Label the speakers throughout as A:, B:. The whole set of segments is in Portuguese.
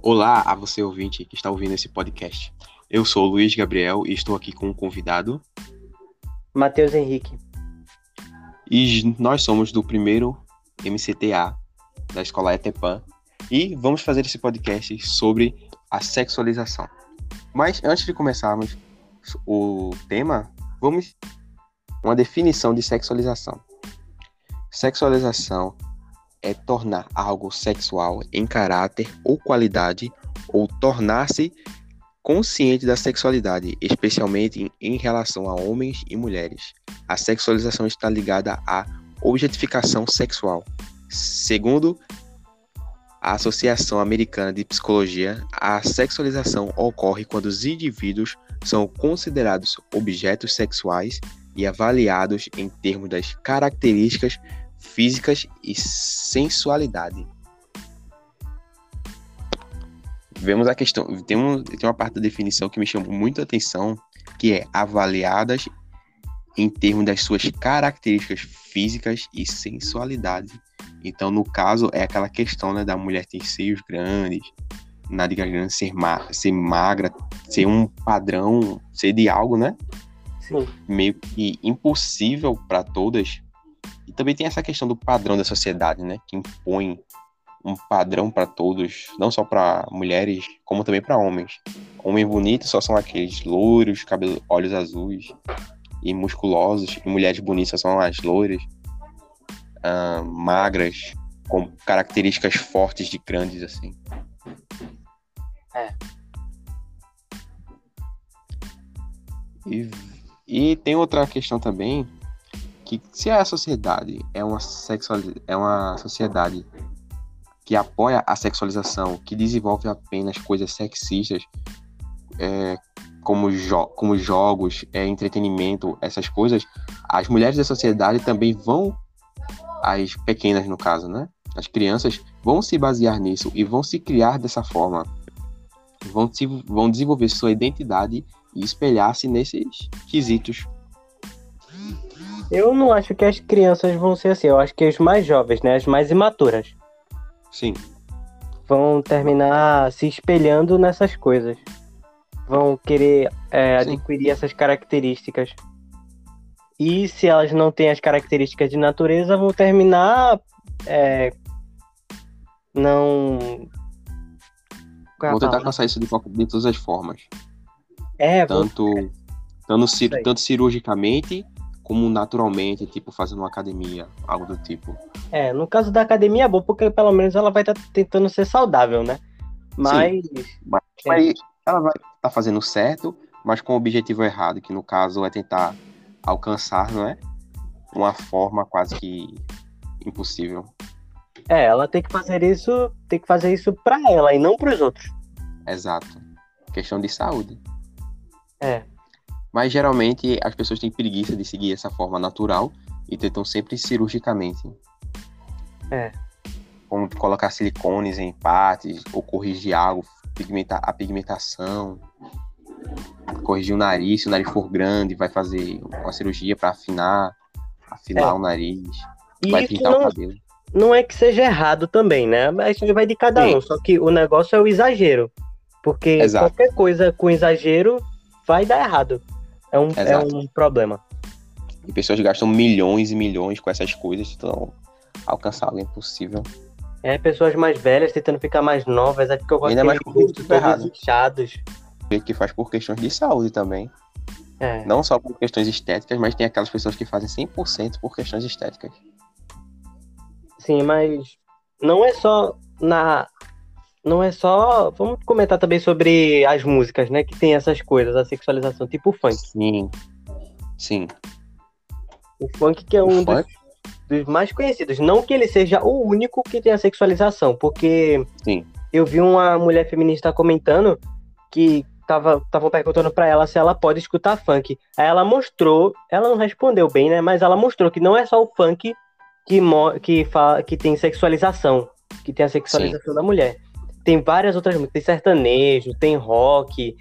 A: Olá a você ouvinte que está ouvindo esse podcast. Eu sou o Luiz Gabriel e estou aqui com um convidado.
B: Matheus Henrique.
A: E nós somos do primeiro MCTA da Escola ETEPAN e vamos fazer esse podcast sobre a sexualização. Mas antes de começarmos o tema, vamos uma definição de sexualização. Sexualização é tornar algo sexual em caráter ou qualidade ou tornar-se consciente da sexualidade, especialmente em, relação a homens e mulheres. A sexualização está ligada à objetificação sexual. Segundo a Associação Americana de Psicologia, a sexualização ocorre quando os indivíduos são considerados objetos sexuais e avaliados em termos das características físicas e sensualidade. Vemos a questão, tem, um, tem uma parte da definição que me chamou muito a atenção, que é avaliadas em termos das suas características físicas e sensualidade. Então, no caso, é aquela questão né, da mulher ter seios grandes, nádega grande, ser, ma ser magra, ser um padrão, ser de algo, né?
B: Sim.
A: Meio que impossível para todas, e também tem essa questão do padrão da sociedade, né? Que impõe um padrão para todos, não só para mulheres, como também para homens. Homens bonitos só são aqueles loiros, cabelo, olhos azuis e musculosos, e mulheres bonitas só são as loiras, magras, com características fortes de grandes, assim.
B: É.
A: E, e tem outra questão também, que se a sociedade é uma, sexual, é uma sociedade que apoia a sexualização, que desenvolve apenas coisas sexistas, é, como, jo como jogos, é, entretenimento, essas coisas, as mulheres da sociedade também vão, as pequenas no caso, né? As crianças vão se basear nisso e vão se criar dessa forma. Vão, se, vão desenvolver sua identidade e espelhar-se nesses quesitos.
B: Eu não acho que as crianças vão ser assim. Eu acho que as mais jovens, né? As mais imaturas.
A: Sim.
B: Vão terminar se espelhando nessas coisas. Vão querer é, adquirir essas características. E se elas não têm as características de natureza, vão terminar. É, não.
A: Vou tentar alcançar isso de, de todas as formas.
B: É,
A: tanto, vou... tanto, tanto cirurgicamente como naturalmente, tipo fazendo uma academia, algo do tipo.
B: É, no caso da academia é bom, porque pelo menos ela vai estar tá tentando ser saudável, né? Mas.
A: Sim, mas é. aí ela vai estar tá fazendo certo, mas com o objetivo errado, que no caso é tentar alcançar, não é? Uma forma quase que impossível.
B: É, ela tem que fazer isso, tem que fazer isso para ela e não para os outros.
A: Exato. Questão de saúde.
B: É.
A: Mas geralmente as pessoas têm preguiça de seguir essa forma natural e tentam sempre cirurgicamente.
B: É.
A: Como colocar silicones em partes, ou corrigir algo, pigmentar a pigmentação, corrigir o nariz, se o nariz for grande, vai fazer uma cirurgia para afinar, afinar é. o nariz,
B: e
A: vai pintar
B: não,
A: o cabelo.
B: Não é que seja errado também, né? Mas isso vai de cada Sim. um. Só que o negócio é o exagero. Porque Exato. qualquer coisa com exagero vai dar errado. É um, é um problema.
A: E pessoas gastam milhões e milhões com essas coisas, então alcançar algo é impossível.
B: É, pessoas mais velhas tentando ficar mais novas, é porque eu gosto
A: Ainda mais
B: todos inchados.
A: Que faz por questões de saúde também.
B: É.
A: Não só por questões estéticas, mas tem aquelas pessoas que fazem 100% por questões estéticas.
B: Sim, mas não é só na não é só. Vamos comentar também sobre as músicas, né? Que tem essas coisas, a sexualização, tipo o funk.
A: Sim. Sim.
B: O funk que é um dos, dos, mais conhecidos. Não que ele seja o único que tem a sexualização, porque
A: Sim.
B: eu vi uma mulher feminista comentando que estavam tava perguntando para ela se ela pode escutar funk. Aí ela mostrou, ela não respondeu bem, né? Mas ela mostrou que não é só o funk que, que, fala, que tem sexualização, que tem a sexualização Sim. da mulher tem várias outras músicas, tem sertanejo, tem rock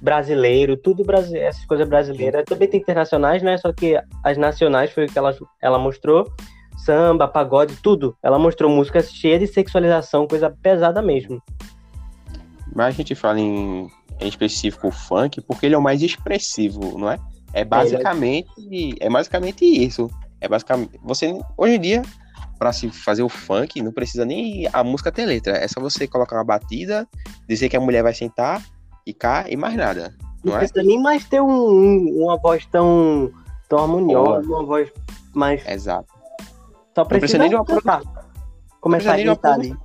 B: brasileiro, tudo brasileiro, essas coisas brasileiras. Também tem internacionais, né? Só que as nacionais foi o que ela, ela mostrou. Samba, pagode, tudo. Ela mostrou músicas cheias de sexualização, coisa pesada mesmo.
A: Mas a gente fala em, em específico o funk porque ele é o mais expressivo, não é? É basicamente, é basicamente isso. É basicamente. Você, hoje em dia, para se fazer o funk, não precisa nem a música ter letra. É só você colocar uma batida, dizer que a mulher vai sentar, e cá e mais nada. Não, não
B: é? precisa nem mais ter um, uma voz tão, tão harmoniosa, uma voz mais.
A: Exato.
B: Só precisa, não precisa nem de uma produção. Começar a gritar ali.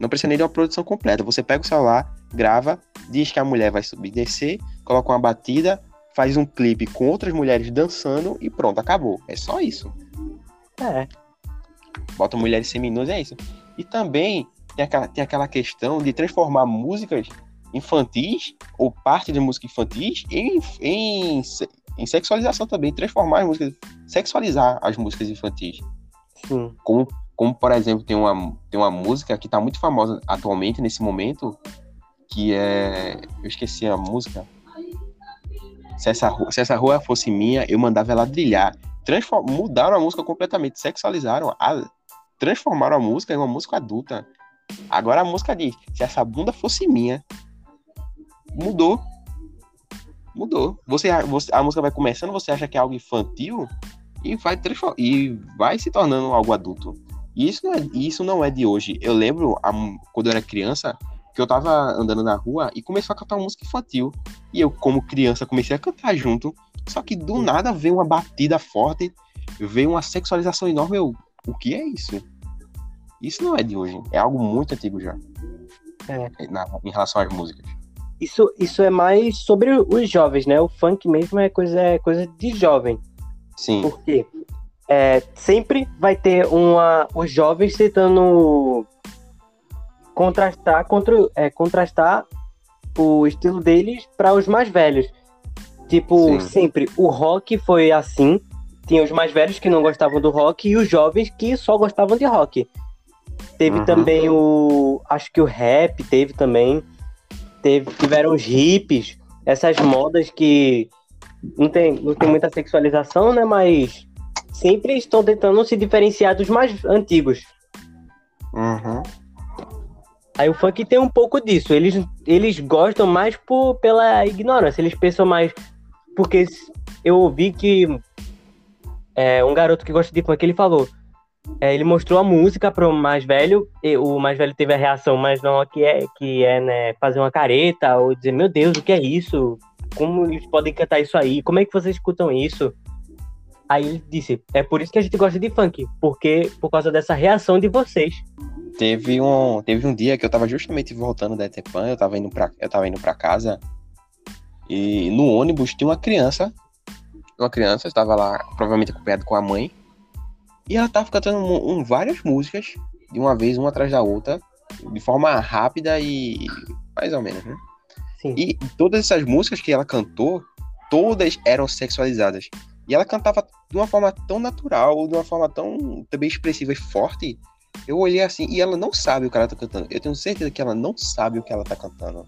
A: Não precisa nem de uma produção completa. Você pega o celular, grava, diz que a mulher vai subir descer, coloca uma batida, faz um clipe com outras mulheres dançando e pronto, acabou. É só isso.
B: É.
A: Bota mulheres seminuas, é isso. E também tem aquela, tem aquela questão de transformar músicas infantis ou parte de música infantis em, em, em sexualização também, transformar as músicas, sexualizar as músicas infantis.
B: Sim.
A: Como, como por exemplo, tem uma, tem uma música que está muito famosa atualmente, nesse momento, que é. Eu esqueci a música. Se essa, se essa rua fosse minha, eu mandava ela brilhar. Transform, mudaram a música completamente, sexualizaram, a, transformaram a música em uma música adulta. Agora a música diz: se essa bunda fosse minha, mudou. Mudou. Você, você, a música vai começando, você acha que é algo infantil e vai, e vai se tornando algo adulto. E isso não é, isso não é de hoje. Eu lembro, a, quando eu era criança, que eu tava andando na rua e começou a cantar música infantil. E eu, como criança, comecei a cantar junto. Só que do nada veio uma batida forte, veio uma sexualização enorme. Eu, o que é isso? Isso não é de hoje. É algo muito antigo já.
B: É.
A: Na, em relação às músicas.
B: Isso, isso é mais sobre os jovens, né? O funk mesmo é coisa, é coisa de jovem.
A: Sim.
B: Porque é, sempre vai ter uma, os jovens tentando contrastar, contra, é, contrastar o estilo deles para os mais velhos. Tipo, Sim. sempre o rock foi assim. Tinha os mais velhos que não gostavam do rock e os jovens que só gostavam de rock. Teve uhum. também o. Acho que o rap teve também teve, tiveram os hippies, essas modas que não tem, não tem muita sexualização, né? Mas sempre estão tentando se diferenciar dos mais antigos.
A: Uhum.
B: Aí o funk tem um pouco disso. Eles, eles gostam mais por, pela ignorância. Eles pensam mais. Porque eu ouvi que é, um garoto que gosta de funk ele falou: é, ele mostrou a música para o mais velho, e o mais velho teve a reação mais não que é, que é né, fazer uma careta ou dizer, meu Deus, o que é isso? Como eles podem cantar isso aí? Como é que vocês escutam isso? Aí ele disse, é por isso que a gente gosta de funk, porque por causa dessa reação de vocês.
A: Teve um, teve um dia que eu tava justamente voltando da Etepan, eu tava indo para eu tava indo para casa e no ônibus tinha uma criança, uma criança estava lá provavelmente acompanhada com a mãe e ela tava cantando um, um, várias músicas, de uma vez, uma atrás da outra, de forma rápida e mais ou menos, né?
B: Sim.
A: E todas essas músicas que ela cantou, todas eram sexualizadas. E ela cantava de uma forma tão natural, de uma forma tão também expressiva e forte. Eu olhei assim, e ela não sabe o que ela tá cantando. Eu tenho certeza que ela não sabe o que ela tá cantando.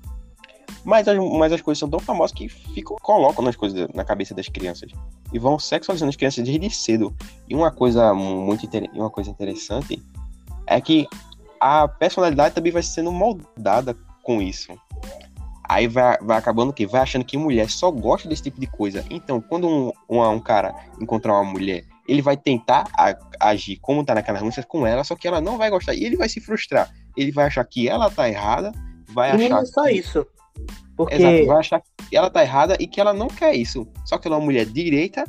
A: Mas as, mas as coisas são tão famosas que ficam, colocam nas coisas na cabeça das crianças. E vão sexualizando as crianças desde cedo. E uma coisa muito uma coisa interessante é que a personalidade também vai sendo moldada com isso. Aí vai, vai acabando que vai achando que mulher só gosta desse tipo de coisa. Então, quando um, um, um cara encontrar uma mulher, ele vai tentar a, agir como tá naquelas músicas com ela, só que ela não vai gostar. E ele vai se frustrar. Ele vai achar que ela tá errada, vai
B: e
A: achar. Não
B: é só
A: que...
B: isso. Porque...
A: Exato, vai achar que ela tá errada e que ela não quer isso. Só que ela é uma mulher direita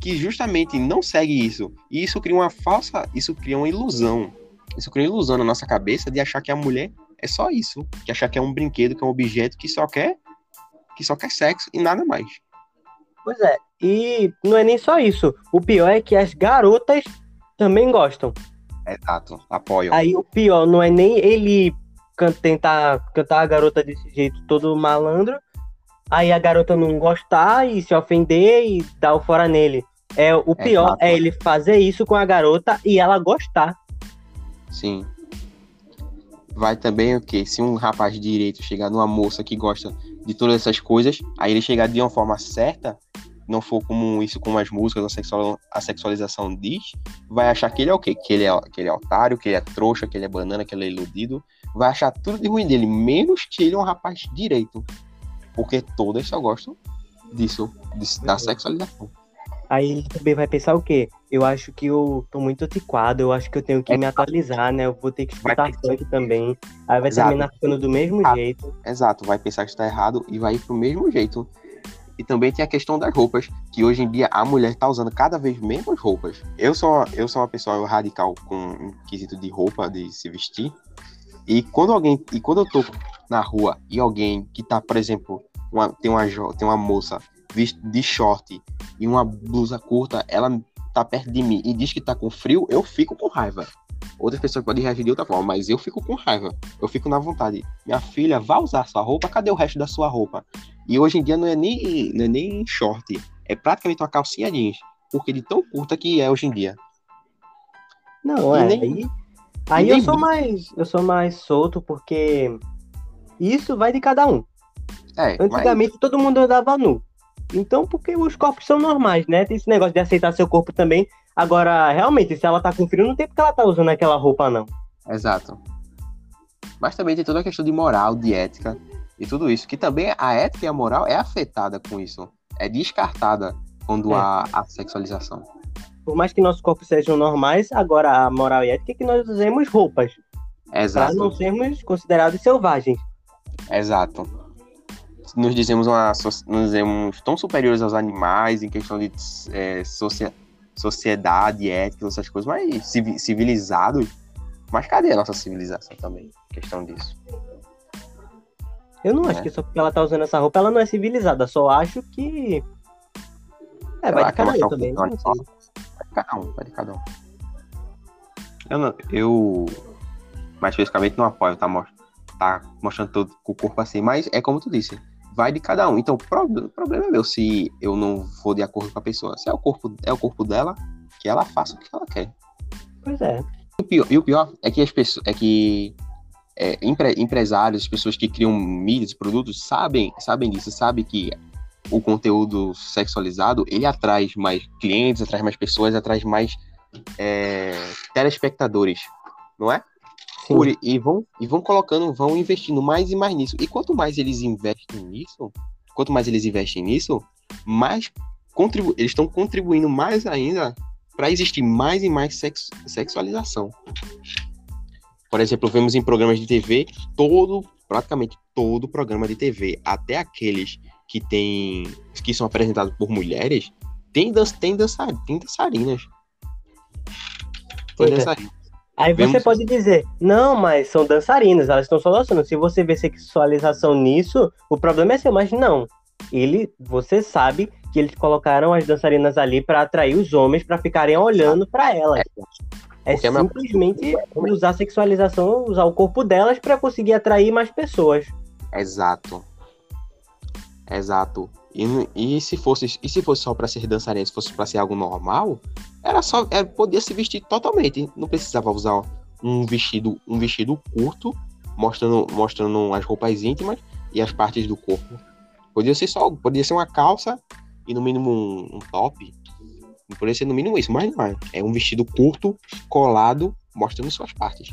A: que justamente não segue isso. E isso cria uma falsa, isso cria uma ilusão. Isso cria uma ilusão na nossa cabeça de achar que a mulher é só isso, que achar que é um brinquedo, que é um objeto que só quer que só quer sexo e nada mais.
B: Pois é, e não é nem só isso. O pior é que as garotas também gostam.
A: Exato, apoiam.
B: Aí o pior não é nem ele can tentar cantar a garota desse jeito todo malandro, aí a garota não gostar e se ofender e dar o fora nele. É, o pior é, é ele fazer isso com a garota e ela gostar.
A: Sim. Vai também o que? Se um rapaz de direito chegar numa moça que gosta de todas essas coisas, aí ele chegar de uma forma certa, não for como isso com as músicas, a, sexual, a sexualização diz, vai achar que ele é o quê? Que ele é, que ele é otário, que ele é trouxa, que ele é banana, que ele é iludido, vai achar tudo de ruim dele, menos que ele é um rapaz direito. Porque todas só gostam disso, disso da sexualização.
B: Aí ele também vai pensar o quê? Eu acho que eu tô muito antiquado, eu acho que eu tenho que
A: É.
B: me atualizar, né? Eu vou ter que escutar funk também. Aí vai
A: Exato.
B: terminar ficando do mesmo
A: Ah.
B: jeito.
A: Exato, vai pensar que está errado e vai ir pro mesmo jeito. E também tem a questão das roupas, que hoje em dia a mulher tá usando cada vez menos roupas. Eu sou, eu sou uma pessoa radical com um quesito de roupa, de se vestir. E quando alguém, e quando eu tô na rua e alguém que tá, por exemplo, uma- tem, uma, tem uma moça de short e uma blusa curta, ela tá perto de mim e diz que tá com frio, eu fico com raiva. Outras pessoas podem reagir de outra forma, mas eu fico com raiva. Eu fico na vontade. Minha filha, vá usar sua roupa, cadê o resto da sua roupa? E hoje em dia não é nem, não é nem short, é praticamente uma calcinha jeans. Porque de tão curta que é hoje em dia.
B: Não, é.
A: nem-
B: aí eu sou mais. Eu sou mais solto, porque isso vai de cada um.
A: É, mas
B: Antigamente todo mundo andava nu. Então, porque os corpos são normais, né? Tem esse negócio de aceitar seu corpo também. Agora, realmente, se ela tá com frio, não tem porque ela tá usando aquela roupa, não.
A: Exato. Mas também tem toda a questão de moral, de ética e tudo isso. Que também a ética e a moral é afetada com isso. É descartada quando
B: É.
A: há a sexualização.
B: Por mais que nossos corpos sejam normais, agora a moral e ética é que nós usemos roupas. Pra
A: Exato.
B: não sermos considerados selvagens.
A: Exato. Nos dizemos, uma, nos dizemos tão superiores aos animais em questão de é, socia- sociedade, ética, essas coisas, mas civi- civilizados. Mas cadê a nossa civilização também? Questão disso.
B: Eu não acho
A: É.
B: que só porque ela tá usando essa roupa, ela não é civilizada. Só acho que. É, vai de cada também. Não
A: de cada um, vai de cada um. Eu, não, eu mais especificamente não apoio, tá, tá mostrando todo o corpo assim, mas é como tu disse, vai de cada um. Então o pro- o problema é meu se eu não for de acordo com a pessoa. Se é o corpo, é o corpo dela, que ela faça o que ela quer.
B: Pois é.
A: O pior- e o pior é que as pessoas, é que é, empre- empresários, pessoas que criam mídias, produtos, sabem, sabem disso, sabem que o conteúdo sexualizado ele atrai mais clientes, atrai mais pessoas, atrai mais é, telespectadores, não é?
B: Sim.
A: Por- e vão e vão colocando, vão investindo mais e mais nisso. E quanto mais eles investem nisso, quanto mais eles investem nisso, mais contribu eles estão contribuindo mais ainda para existir mais e mais sex sexualização. Por exemplo, vemos em programas de TV todo, praticamente todo programa de TV, até aqueles que tem que são apresentados por mulheres, tem, dan tem, dançar tem dançarinas. Tem
B: é.
A: dançarinas.
B: Aí você
A: Vemos-
B: pode dizer, não, mas são dançarinas, elas estão só dançando. Se você vê sexualização nisso, o problema é seu, mas não. Ele, você sabe que eles colocaram as dançarinas ali pra atrair os homens pra ficarem olhando pra elas. É
A: é
B: simplesmente usar a sexualização, usar o corpo delas pra conseguir atrair mais pessoas.
A: Exato. Exato. E, e se fosse e se fosse só pra ser dançarina, se fosse pra ser algo normal, era só era, podia se vestir totalmente, não precisava usar um vestido um vestido curto, mostrando mostrando as roupas íntimas e as partes do corpo. Podia ser só, podia ser uma calça e no mínimo um, um top. Podia ser no mínimo isso, mas não é. É um vestido curto, colado, mostrando suas partes.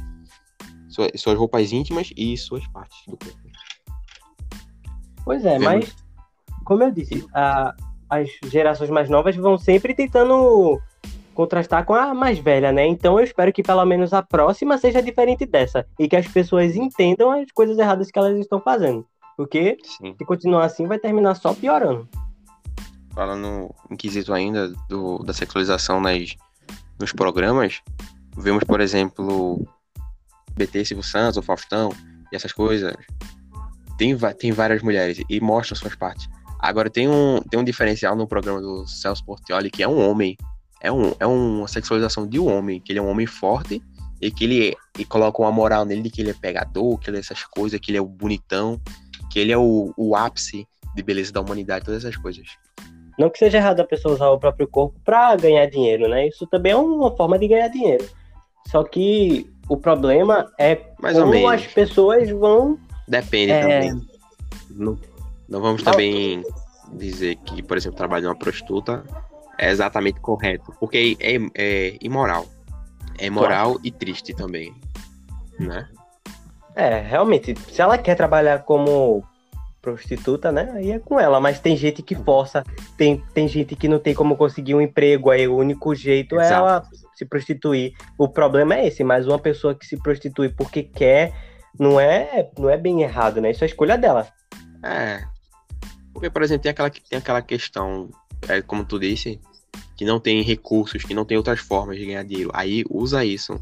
A: Sua- Suas roupas íntimas e suas partes do corpo.
B: Pois é,
A: Vemos.
B: mas, como eu disse, a- as gerações mais novas vão sempre tentando contrastar com a mais velha, né? Então eu espero que pelo menos a próxima seja diferente dessa e que as pessoas entendam as coisas erradas que elas estão fazendo. Porque
A: Sim.
B: se continuar assim, vai terminar só piorando.
A: falando em quesito ainda do, da sexualização nas, nos programas, vemos, por exemplo, BT Silvio Santos, o Faustão e essas coisas. Tem, tem várias mulheres e mostram suas partes. Agora tem um, tem um diferencial no programa do Celso Portioli que é um homem. É, um, é uma sexualização de um homem, que ele é um homem forte e que ele e coloca uma moral nele de que ele é pegador, que ele é essas coisas, que ele é o bonitão, que ele é o, o ápice de beleza da humanidade, todas essas coisas.
B: Não que seja errado a pessoa usar o próprio corpo pra ganhar dinheiro, né? Isso também é uma forma de ganhar dinheiro. Só que o problema é
A: Mais ou
B: como as pessoas vão.
A: Depende
B: É.
A: também. Não, não vamos também dizer que, por exemplo, trabalho de uma prostituta é exatamente correto. Porque é, é imoral. É imoral e triste também. Né?
B: É, realmente, se ela quer trabalhar como prostituta, né? Aí é com ela, mas tem gente que força, tem, tem gente que não tem como conseguir um emprego, aí o único jeito é
A: Exato.
B: ela se prostituir. O problema é esse, mas uma pessoa que se prostitui porque quer, não é, não é bem errado, né? Isso é a escolha dela.
A: É. Porque, por exemplo, tem aquela, tem aquela questão, é, como tu disse, que não tem recursos, que não tem outras formas de ganhar dinheiro. Aí usa isso.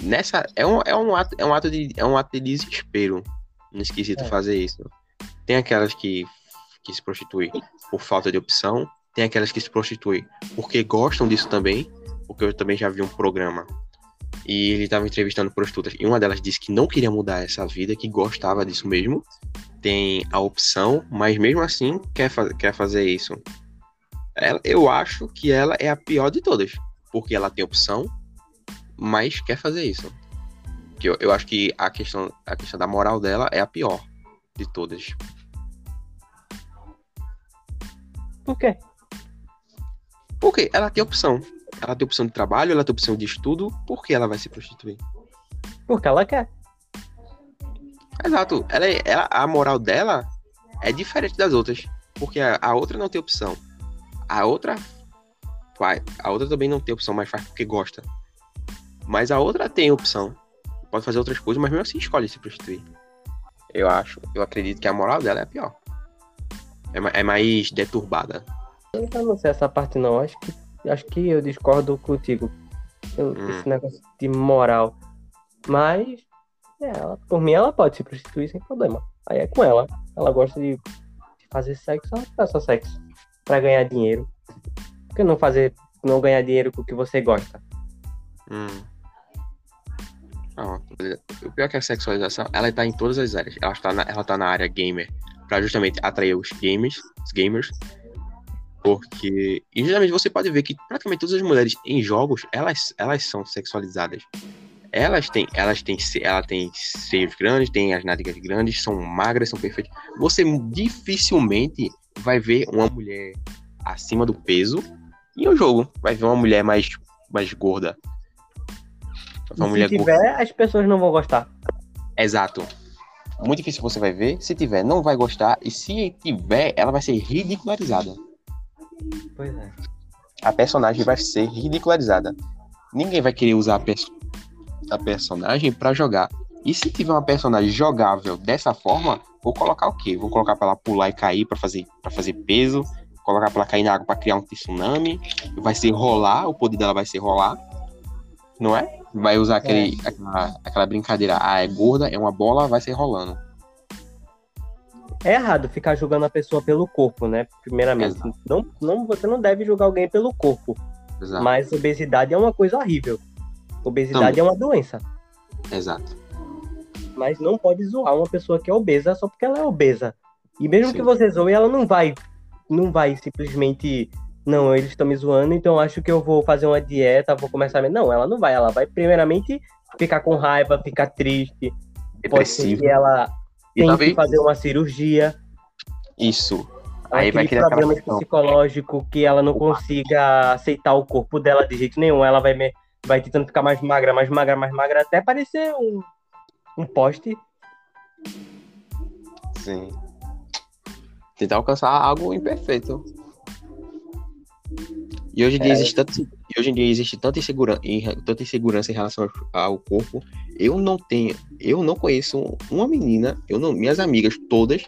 A: Nessa. É um, é um, ato, é um, ato, de, é um ato de desespero. Não esquisito
B: É.
A: fazer isso. Tem aquelas que, que se prostituem por falta de opção. Tem aquelas que se prostituem porque gostam disso também. Porque eu também já vi um programa. E ele estava entrevistando prostitutas. E uma delas disse que não queria mudar essa vida, que gostava disso mesmo tem a opção, mas mesmo assim quer, fa quer fazer isso. Ela, eu acho que ela é a pior de todas, porque ela tem opção, mas quer fazer isso. Que eu, eu acho que a questão, a questão da moral dela é a pior de todas.
B: Por quê?
A: Porque ela tem opção. Ela tem opção de trabalho, ela tem opção de estudo, por que ela vai se prostituir?
B: Porque ela quer.
A: Exato. Ela, é- ela, a moral dela é diferente das outras. Porque a, a outra não tem opção. A outra faz. A outra também não tem opção, mas faz porque gosta. Mas a outra tem opção. Pode fazer outras coisas, mas mesmo assim escolhe se prostituir. Eu acho, eu acredito que a moral dela é a pior. É, é mais deturbada.
B: Eu não sei essa parte não. Acho que, acho que eu discordo contigo. Eu-
A: Hum.
B: Esse negócio de moral. Mas, é, ela, por mim, ela pode se prostituir sem problema. Aí é com ela. Ela gosta de, fazer sexo, ela faça sexo. Pra ganhar dinheiro. Por que não fazer, não ganhar dinheiro com o que você gosta?
A: Hum. Não, o pior é que a sexualização, ela tá em todas as áreas. Ela tá na, ela tá na área gamer, pra justamente atrair os gamers, os gamers. Porque, e justamente você pode ver que praticamente todas as mulheres em jogos, elas, elas são sexualizadas. Elas têm, elas têm, ela tem seios grandes, tem as nádegas grandes, são magras, são perfeitas. Você dificilmente vai ver uma mulher acima do peso em um jogo. Vai ver uma mulher mais, mais gorda. Uma
B: se
A: gorda.
B: tiver, as pessoas não vão gostar.
A: Exato. Muito difícil você vai ver. Se tiver, não vai gostar. E se tiver, ela vai ser ridicularizada.
B: Pois é.
A: A personagem vai ser ridicularizada. Ninguém vai querer usar a, pers- a personagem pra jogar. E se tiver uma personagem jogável dessa forma, vou colocar o quê? Vou colocar pra ela pular e cair pra fazer, pra fazer peso. Colocar pra ela cair na água pra criar um tsunami. Vai ser rolar, o poder dela vai ser rolar. Não é? Vai usar aquele, aquela, aquela brincadeira. Ah, é gorda, é uma bola, vai ser rolando.
B: É errado ficar julgando a pessoa pelo corpo, né? Primeiramente. Não, não, você não deve julgar alguém pelo corpo.
A: Exato.
B: Mas obesidade é uma coisa horrível. Obesidade é uma doença.
A: Exato.
B: Mas não pode zoar uma pessoa que é obesa só porque ela é obesa. E mesmo
A: Sim.
B: que você zoe, ela não vai. Não vai simplesmente. Não, eles estão me zoando, então acho que eu vou fazer uma dieta, vou começar a. Não, ela não vai. Ela vai primeiramente ficar com raiva, ficar triste. Pode ser
A: Depressivo.
B: que ela
A: E
B: tenha
A: talvez
B: que fazer uma cirurgia.
A: isso. Aí vai criar
B: problema psicológico que ela não consiga aceitar o corpo dela de jeito nenhum. Ela vai, me- vai tentando ficar mais magra, mais magra, mais magra, até parecer um, um poste.
A: Sim. Tentar alcançar algo imperfeito. E hoje em dia
B: É.
A: existe tanto, e hoje em dia existe tanta insegurança, tanta insegurança em relação ao corpo. Eu não tenho, eu não conheço uma menina, eu não, minhas amigas todas,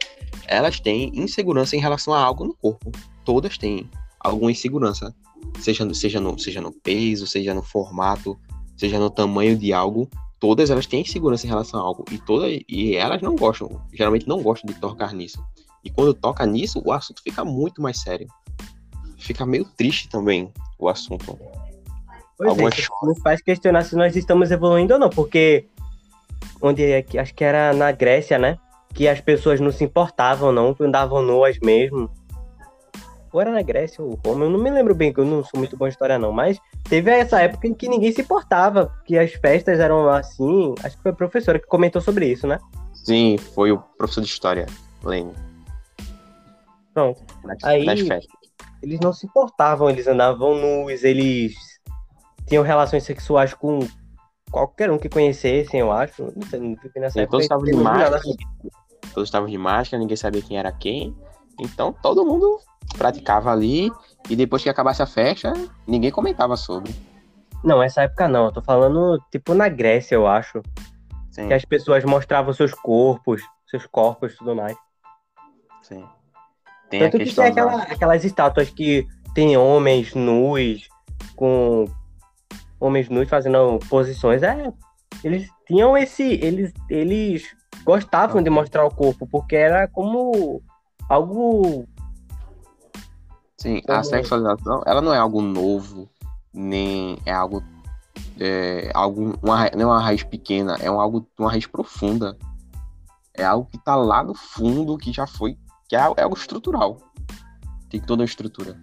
A: elas têm insegurança em relação a algo no corpo. Todas têm alguma insegurança, seja no, seja no, seja no peso, seja no formato, seja no tamanho de algo. Todas elas têm insegurança em relação a algo e todas e elas não gostam, geralmente não gostam de tocar nisso. E quando toca nisso, o assunto fica muito mais sério. Fica meio triste também o assunto.
B: Pois é,
A: Algumas
B: nos faz questionar se nós estamos evoluindo ou não, porque onde é que acho que era na Grécia, né? Que as pessoas não se importavam, não, andavam nuas mesmo. Ou era na Grécia ou Roma, eu não me lembro bem, que eu não sou muito bom em história, não, mas teve essa época em que ninguém se importava, que as festas eram assim. Acho que foi a professora que comentou sobre isso, né?
A: Sim, foi o professor de história, lembro.
B: Pronto.
A: Nas,
B: Aí-
A: nas festas.
B: Eles não se importavam, eles andavam nus, eles tinham relações sexuais com qualquer um que conhecessem, eu acho. Não sei, não fiquei nessa
A: Sim,
B: época.
A: todos estavam de máscara, todos estavam de máscara, ninguém sabia quem era quem. Então todo mundo praticava ali e depois que acabasse a festa, ninguém comentava sobre.
B: Não, essa época não. Eu tô falando, tipo, na Grécia, eu acho.
A: Sim,
B: Que as pessoas mostravam seus corpos, seus corpos e tudo mais.
A: sim. Tem a
B: Tanto que
A: questão
B: tem
A: da-
B: aquela- aquelas estátuas que tem homens nus, com homens nus fazendo posições. É, eles tinham esse. Eles, eles gostavam de mostrar o corpo, porque era como algo.
A: Sim, a
B: Como-
A: sexualização, ela não é algo novo, nem é algo. É, algo uma, não é uma raiz pequena, é um algo, uma raiz profunda. É algo que tá lá no fundo, que já foi. que é, é algo estrutural. Tem toda uma estrutura.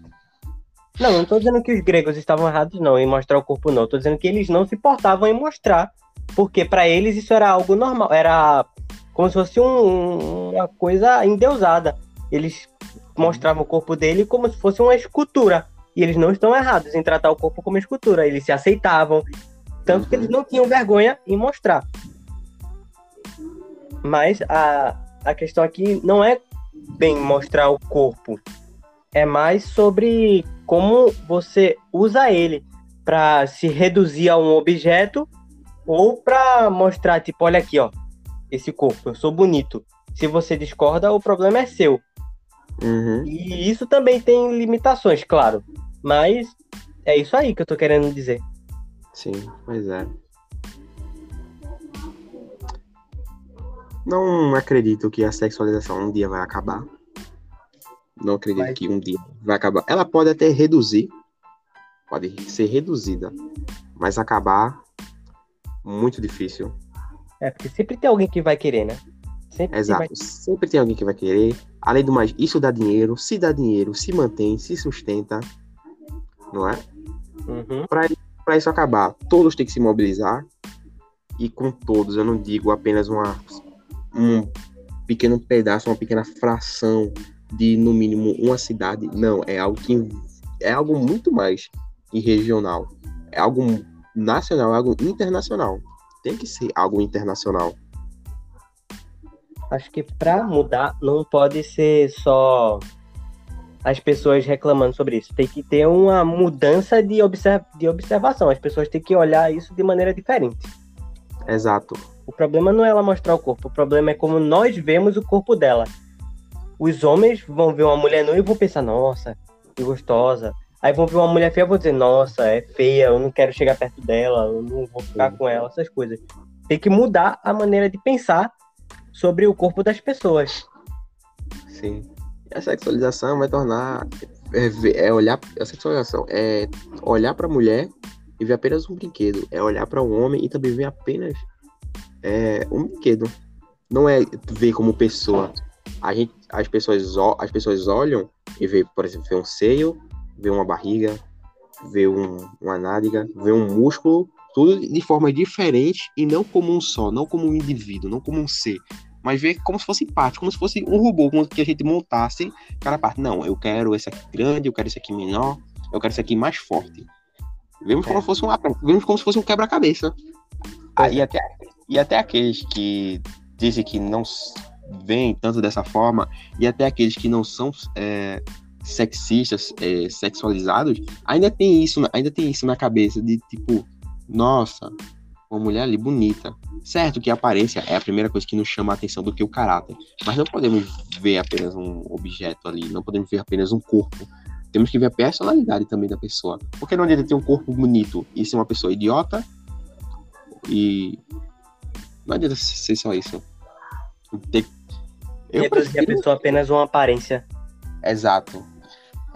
B: Não, não tô dizendo que os gregos estavam errados, não, em mostrar o corpo, não. Tô dizendo que eles não se importavam em mostrar. Porque pra eles isso era algo normal. Era como se fosse um- uma coisa endeusada. Eles mostravam o corpo dele como se fosse uma escultura. E eles não estão errados em tratar o corpo como escultura. Eles se aceitavam. Tanto que
A: Uhum.
B: eles não tinham vergonha em mostrar. Mas a, a questão aqui não é bem mostrar o corpo. É mais sobre como você usa ele para se reduzir a um objeto ou para mostrar, tipo, olha aqui, ó, esse corpo, eu sou bonito. Se você discorda, o problema é seu.
A: Uhum.
B: E isso também tem limitações, claro. Mas é isso aí que eu tô querendo dizer.
A: Sim, pois é. Não acredito que a sexualização um dia vai acabar. Não acredito
B: Vai.
A: que um dia vai acabar. Ela pode até reduzir, pode ser reduzida, mas acabar muito difícil.
B: É, porque sempre tem alguém que vai querer, né? Sempre
A: Exato.
B: vai.
A: Sempre tem alguém que vai querer. Além do mais, isso dá dinheiro. Se dá dinheiro, se mantém, se sustenta, não é?
B: Uhum.
A: para isso acabar, todos têm que se mobilizar. E com todos, eu não digo apenas uma, um pequeno pedaço, uma pequena fração de, no mínimo, uma cidade. Não, é algo que é algo muito mais que regional. É algo nacional, é algo internacional. Tem que ser algo internacional.
B: Acho que pra mudar não pode ser só as pessoas reclamando sobre isso. Tem que ter uma mudança de, observ de observação. As pessoas têm que olhar isso de maneira diferente.
A: Exato.
B: O problema não é ela mostrar o corpo, o problema é como nós vemos o corpo dela. Os homens vão ver uma mulher nua e vão pensar, nossa, que gostosa. Aí vão ver uma mulher feia e vão dizer, nossa, é feia, eu não quero chegar perto dela, eu não vou ficar com ela, essas coisas. Tem que mudar a maneira de pensar sobre o corpo das pessoas.
A: Sim. A sexualização vai tornar. É, é olhar. A sexualização é olhar pra mulher e ver apenas um brinquedo. É olhar para um homem e também ver apenas é, um brinquedo. Não é ver como pessoa. A gente, as, pessoas, as pessoas olham e vê, por exemplo, vê um seio, vê uma barriga, vê um, uma nádega, vê um músculo, tudo de forma diferente e não como um só, não como um indivíduo, não como um ser mas ver como se fosse parte, como se fosse um robô, como que a gente montasse cada parte. Não, eu quero esse aqui grande, eu quero esse aqui menor, eu quero esse aqui mais forte. Vemos como
B: É.
A: se fosse um, vemos como se fosse um quebra-cabeça. Ah,
B: Pois
A: e,
B: é.
A: até, e até aqueles que dizem que não veem tanto dessa forma, e até aqueles que não são é, sexistas, é, sexualizados, ainda tem isso, ainda tem isso na cabeça de tipo, nossa, uma mulher ali bonita. Certo que a aparência é a primeira coisa que nos chama a atenção do que o caráter, mas não podemos ver apenas um objeto ali, não podemos ver apenas um corpo. Temos que ver a personalidade também da pessoa. Porque não adianta ter um corpo bonito e ser uma pessoa idiota e não adianta ser só isso. Ter- Eu
B: a
A: prefiro...
B: pessoa apenas uma aparência.
A: Exato.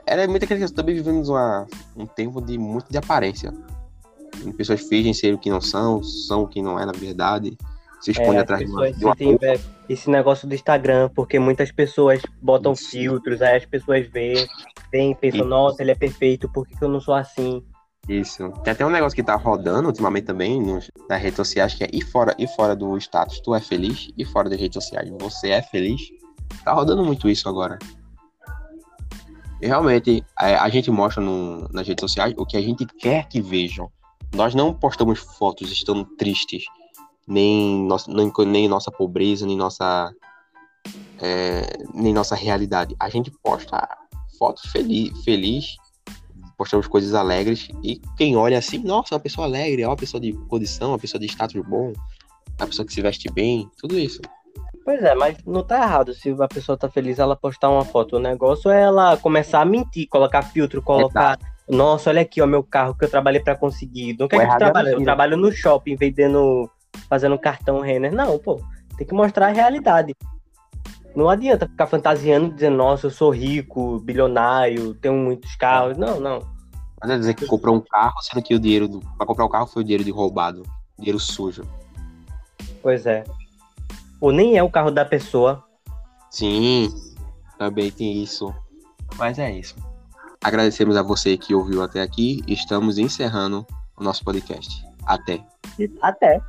A: Era muito aquela questão. Também vivemos uma, um tempo de muito de aparência. Pessoas fingem ser o que não são, são o que não é na verdade. Se esconde
B: É,
A: atrás de uma, de uma
B: é, esse negócio do Instagram, porque muitas pessoas botam
A: Isso.
B: filtros, aí as pessoas veem, veem pensam,
A: Isso.
B: nossa, ele é perfeito, por que, que eu não sou assim?
A: Isso. Tem até um negócio que tá rodando ultimamente também nos, nas redes sociais, que é e fora, e fora do status, tu é feliz, e fora das redes sociais, você é feliz. Tá rodando muito isso agora. E realmente, a, a gente mostra no- nas redes sociais o que a gente quer que vejam. Nós não postamos fotos estando tristes, nem nossa, nem, nem nossa pobreza, nem nossa, é, nem nossa realidade. A gente posta fotos feliz, feliz, postamos coisas alegres, e quem olha assim, nossa, é uma pessoa alegre, é uma pessoa de condição, uma pessoa de status bom, uma pessoa que se veste bem, tudo isso.
B: Pois é, mas não tá errado. Se a pessoa tá feliz, ela postar uma foto. O negócio é ela começar a mentir, colocar filtro, colocar. Nossa, olha aqui, ó, meu carro que eu trabalhei para conseguir. Não quer que eu trabalhe? Eu trabalho no shopping, vendendo, fazendo cartão Renner. Não, pô, tem que mostrar a realidade. Não adianta ficar fantasiando dizendo, nossa, eu sou rico, bilionário, tenho muitos carros. Não, não.
A: Mas é dizer que comprou um carro, sendo que o dinheiro do... para comprar o carro foi o dinheiro de roubado, dinheiro sujo.
B: Pois é. Ou nem é o carro da pessoa.
A: Sim, também tem isso. Mas é isso. Agradecemos a você que ouviu até aqui. Estamos encerrando o nosso podcast. Até.
B: Até.